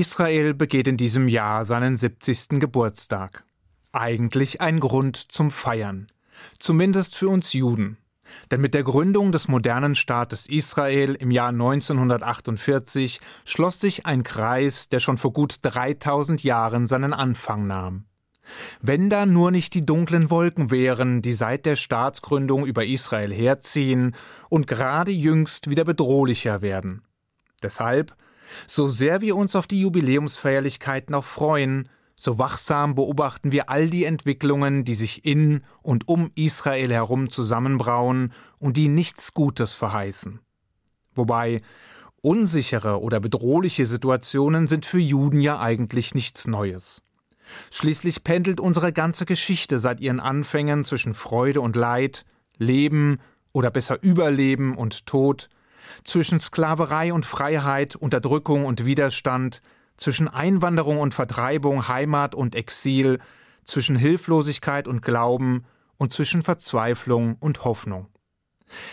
Israel begeht in diesem Jahr seinen 70. Geburtstag. Eigentlich ein Grund zum Feiern. Zumindest für uns Juden. Denn mit der Gründung des modernen Staates Israel im Jahr 1948 schloss sich ein Kreis, der schon vor gut 3000 Jahren seinen Anfang nahm. Wenn da nur nicht die dunklen Wolken wären, die seit der Staatsgründung über Israel herziehen und gerade jüngst wieder bedrohlicher werden. Deshalb so sehr wir uns auf die Jubiläumsfeierlichkeiten auch freuen, so wachsam beobachten wir all die Entwicklungen, die sich in und um Israel herum zusammenbrauen und die nichts Gutes verheißen. Wobei unsichere oder bedrohliche Situationen sind für Juden ja eigentlich nichts Neues. Schließlich pendelt unsere ganze Geschichte seit ihren Anfängen zwischen Freude und Leid, Leben oder besser Überleben und Tod, zwischen Sklaverei und Freiheit, Unterdrückung und Widerstand, zwischen Einwanderung und Vertreibung, Heimat und Exil, zwischen Hilflosigkeit und Glauben und zwischen Verzweiflung und Hoffnung.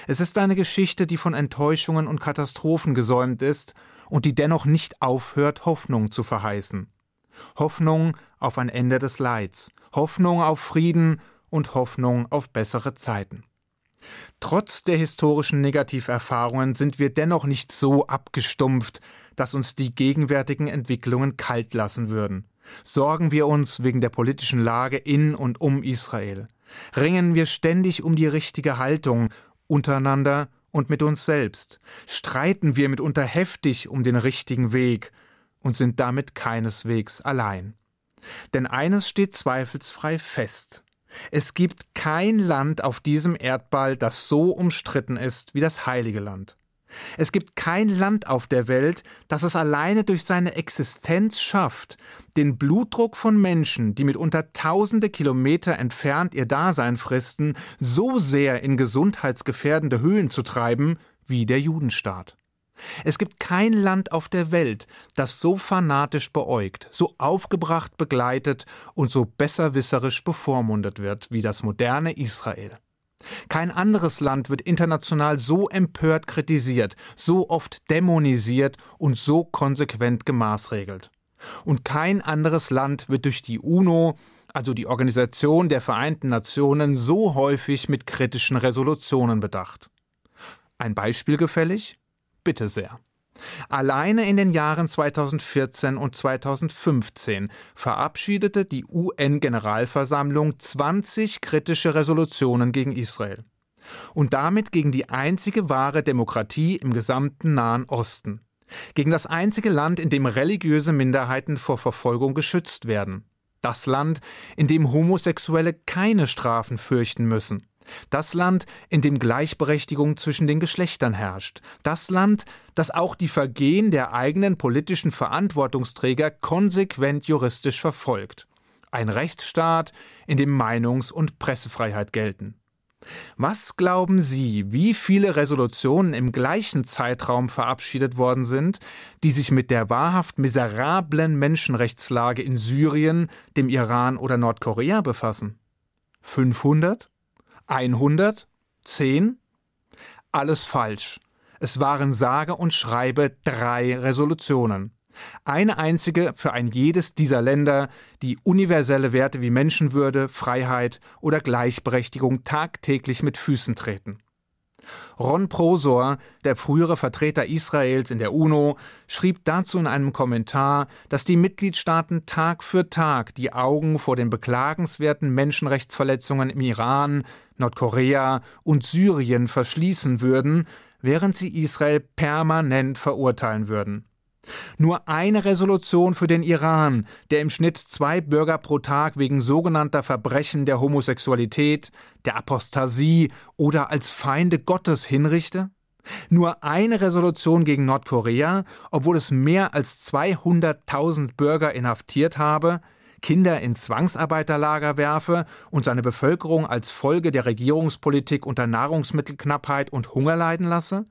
Es ist eine Geschichte, die von Enttäuschungen und Katastrophen gesäumt ist und die dennoch nicht aufhört, Hoffnung zu verheißen. Hoffnung auf ein Ende des Leids, Hoffnung auf Frieden und Hoffnung auf bessere Zeiten. Trotz der historischen Negativerfahrungen sind wir dennoch nicht so abgestumpft, dass uns die gegenwärtigen Entwicklungen kalt lassen würden. Sorgen wir uns wegen der politischen Lage in und um Israel. Ringen wir ständig um die richtige Haltung untereinander und mit uns selbst. Streiten wir mitunter heftig um den richtigen Weg und sind damit keineswegs allein. Denn eines steht zweifelsfrei fest. Es gibt kein Land auf diesem Erdball, das so umstritten ist wie das Heilige Land. Es gibt kein Land auf der Welt, das es alleine durch seine Existenz schafft, den Blutdruck von Menschen, die mitunter tausende Kilometer entfernt ihr Dasein fristen, so sehr in gesundheitsgefährdende Höhen zu treiben wie der Judenstaat. Es gibt kein Land auf der Welt, das so fanatisch beäugt, so aufgebracht begleitet und so besserwisserisch bevormundet wird wie das moderne Israel. Kein anderes Land wird international so empört kritisiert, so oft dämonisiert und so konsequent gemaßregelt. Und kein anderes Land wird durch die UNO, also die Organisation der Vereinten Nationen, so häufig mit kritischen Resolutionen bedacht. Ein Beispiel gefällig? Bitte sehr. Alleine in den Jahren 2014 und 2015 verabschiedete die UN-Generalversammlung 20 kritische Resolutionen gegen Israel. Und damit gegen die einzige wahre Demokratie im gesamten Nahen Osten. Gegen das einzige Land, in dem religiöse Minderheiten vor Verfolgung geschützt werden. Das Land, in dem Homosexuelle keine Strafen fürchten müssen. Das Land, in dem Gleichberechtigung zwischen den Geschlechtern herrscht. Das Land, das auch die Vergehen der eigenen politischen Verantwortungsträger konsequent juristisch verfolgt. Ein Rechtsstaat, in dem Meinungs- und Pressefreiheit gelten. Was glauben Sie, wie viele Resolutionen im gleichen Zeitraum verabschiedet worden sind, die sich mit der wahrhaft miserablen Menschenrechtslage in Syrien, dem Iran oder Nordkorea befassen? 500? 100? 10? Alles falsch. Es waren sage und schreibe drei Resolutionen. Eine einzige für ein jedes dieser Länder, die universelle Werte wie Menschenwürde, Freiheit oder Gleichberechtigung tagtäglich mit Füßen treten. Ron Prosor, der frühere Vertreter Israels in der UNO, schrieb dazu in einem Kommentar, dass die Mitgliedstaaten Tag für Tag die Augen vor den beklagenswerten Menschenrechtsverletzungen im Iran, Nordkorea und Syrien verschließen würden, während sie Israel permanent verurteilen würden. Nur eine Resolution für den Iran, der im Schnitt zwei Bürger pro Tag wegen sogenannter Verbrechen der Homosexualität, der Apostasie oder als Feinde Gottes hinrichte? Nur eine Resolution gegen Nordkorea, obwohl es mehr als 200.000 Bürger inhaftiert habe, Kinder in Zwangsarbeiterlager werfe und seine Bevölkerung als Folge der Regierungspolitik unter Nahrungsmittelknappheit und Hunger leiden lasse?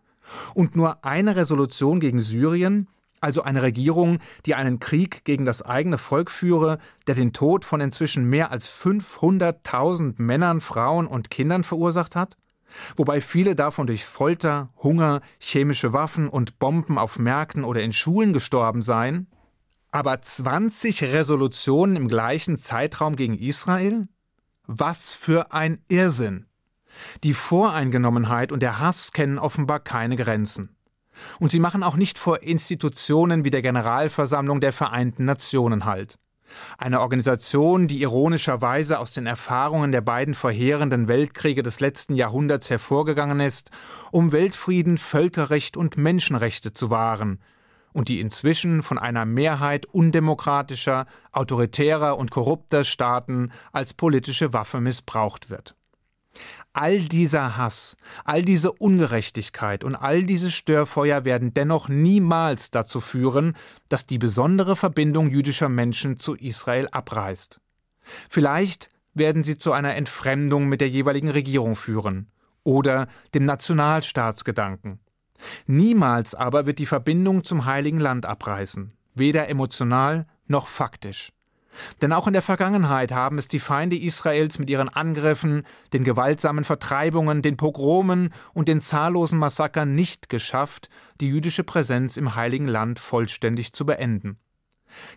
Und nur eine Resolution gegen Syrien, also eine Regierung, die einen Krieg gegen das eigene Volk führe, der den Tod von inzwischen mehr als 500.000 Männern, Frauen und Kindern verursacht hat? Wobei viele davon durch Folter, Hunger, chemische Waffen und Bomben auf Märkten oder in Schulen gestorben seien? Aber 20 Resolutionen im gleichen Zeitraum gegen Israel? Was für ein Irrsinn! Die Voreingenommenheit und der Hass kennen offenbar keine Grenzen. Und sie machen auch nicht vor Institutionen wie der Generalversammlung der Vereinten Nationen Halt. Eine Organisation, die ironischerweise aus den Erfahrungen der beiden verheerenden Weltkriege des letzten Jahrhunderts hervorgegangen ist, um Weltfrieden, Völkerrecht und Menschenrechte zu wahren, und die inzwischen von einer Mehrheit undemokratischer, autoritärer und korrupter Staaten als politische Waffe missbraucht wird. All dieser Hass, all diese Ungerechtigkeit und all diese Störfeuer werden dennoch niemals dazu führen, dass die besondere Verbindung jüdischer Menschen zu Israel abreißt. Vielleicht werden sie zu einer Entfremdung mit der jeweiligen Regierung führen oder dem Nationalstaatsgedanken. Niemals aber wird die Verbindung zum Heiligen Land abreißen, weder emotional noch faktisch. Denn auch in der Vergangenheit haben es die Feinde Israels mit ihren Angriffen, den gewaltsamen Vertreibungen, den Pogromen und den zahllosen Massakern nicht geschafft, die jüdische Präsenz im Heiligen Land vollständig zu beenden.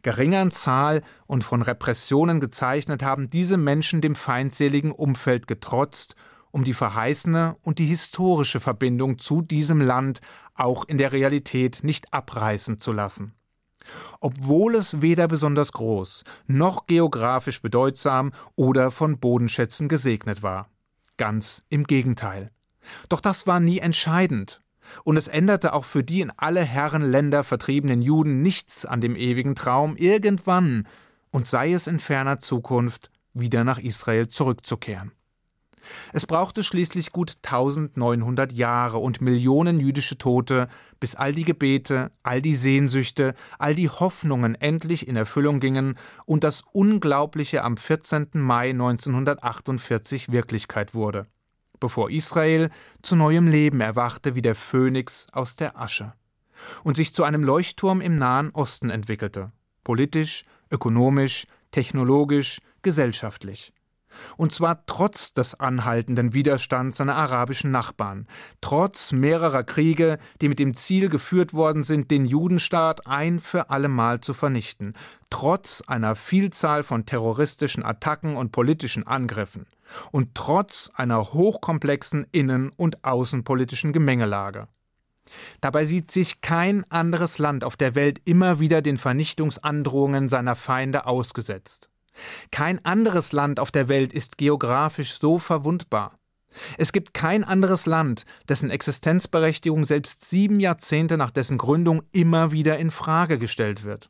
Geringer Zahl und von Repressionen gezeichnet haben diese Menschen dem feindseligen Umfeld getrotzt, um die verheißene und die historische Verbindung zu diesem Land auch in der Realität nicht abreißen zu lassen. Obwohl es weder besonders groß noch geografisch bedeutsam oder von Bodenschätzen gesegnet war. Ganz im Gegenteil. Doch das war nie entscheidend. Und es änderte auch für die in alle Herrenländer vertriebenen Juden nichts an dem ewigen Traum, irgendwann, und sei es in ferner Zukunft, wieder nach Israel zurückzukehren. Es brauchte schließlich gut 1900 Jahre und Millionen jüdische Tote, bis all die Gebete, all die Sehnsüchte, all die Hoffnungen endlich in Erfüllung gingen und das Unglaubliche am 14. Mai 1948 Wirklichkeit wurde, bevor Israel zu neuem Leben erwachte wie der Phönix aus der Asche und sich zu einem Leuchtturm im Nahen Osten entwickelte, politisch, ökonomisch, technologisch, gesellschaftlich. Und zwar trotz des anhaltenden Widerstands seiner arabischen Nachbarn, trotz mehrerer Kriege, die mit dem Ziel geführt worden sind, den Judenstaat ein für allemal zu vernichten, trotz einer Vielzahl von terroristischen Attacken und politischen Angriffen und trotz einer hochkomplexen innen- und außenpolitischen Gemengelage. Dabei sieht sich kein anderes Land auf der Welt immer wieder den Vernichtungsandrohungen seiner Feinde ausgesetzt. Kein anderes Land auf der Welt ist geografisch so verwundbar. Es gibt kein anderes Land, dessen Existenzberechtigung selbst sieben Jahrzehnte nach dessen Gründung immer wieder in Frage gestellt wird.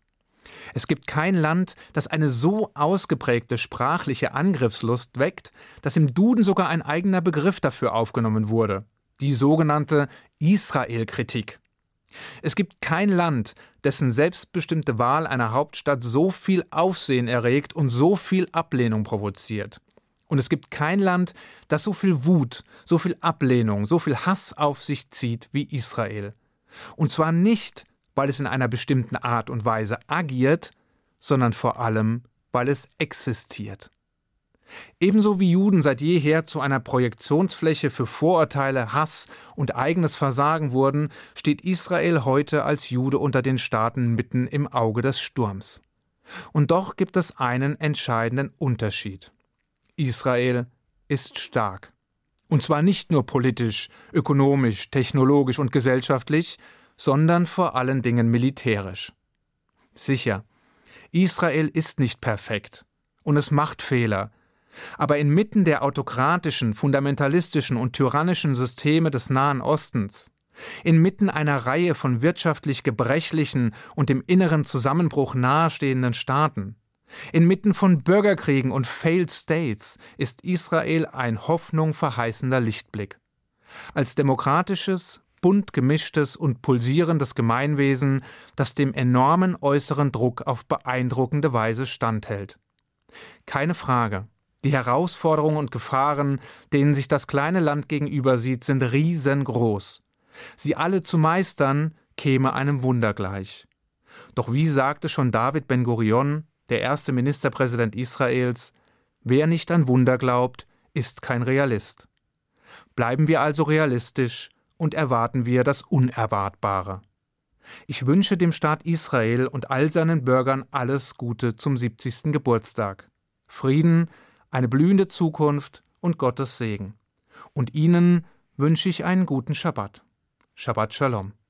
Es gibt kein Land, das eine so ausgeprägte sprachliche Angriffslust weckt, dass im Duden sogar ein eigener Begriff dafür aufgenommen wurde, die sogenannte Israel-Kritik. Es gibt kein Land, dessen selbstbestimmte Wahl einer Hauptstadt so viel Aufsehen erregt und so viel Ablehnung provoziert. Und es gibt kein Land, das so viel Wut, so viel Ablehnung, so viel Hass auf sich zieht wie Israel. Und zwar nicht, weil es in einer bestimmten Art und Weise agiert, sondern vor allem, weil es existiert. Ebenso wie Juden seit jeher zu einer Projektionsfläche für Vorurteile, Hass und eigenes Versagen wurden, steht Israel heute als Jude unter den Staaten mitten im Auge des Sturms. Und doch gibt es einen entscheidenden Unterschied. Israel ist stark. Und zwar nicht nur politisch, ökonomisch, technologisch und gesellschaftlich, sondern vor allen Dingen militärisch. Sicher, Israel ist nicht perfekt und es macht Fehler, aber inmitten der autokratischen, fundamentalistischen und tyrannischen Systeme des Nahen Ostens, inmitten einer Reihe von wirtschaftlich gebrechlichen und dem inneren Zusammenbruch nahestehenden Staaten, inmitten von Bürgerkriegen und Failed States ist Israel ein Hoffnung verheißender Lichtblick. Als demokratisches, bunt gemischtes und pulsierendes Gemeinwesen, das dem enormen äußeren Druck auf beeindruckende Weise standhält. Keine Frage, die Herausforderungen und Gefahren, denen sich das kleine Land gegenüber sieht, sind riesengroß. Sie alle zu meistern, käme einem Wunder gleich. Doch wie sagte schon David Ben Gurion, der erste Ministerpräsident Israels, wer nicht an Wunder glaubt, ist kein Realist. Bleiben wir also realistisch und erwarten wir das Unerwartbare. Ich wünsche dem Staat Israel und all seinen Bürgern alles Gute zum 70. Geburtstag. Frieden, eine blühende Zukunft und Gottes Segen. Und Ihnen wünsche ich einen guten Schabbat. Shabbat Shalom.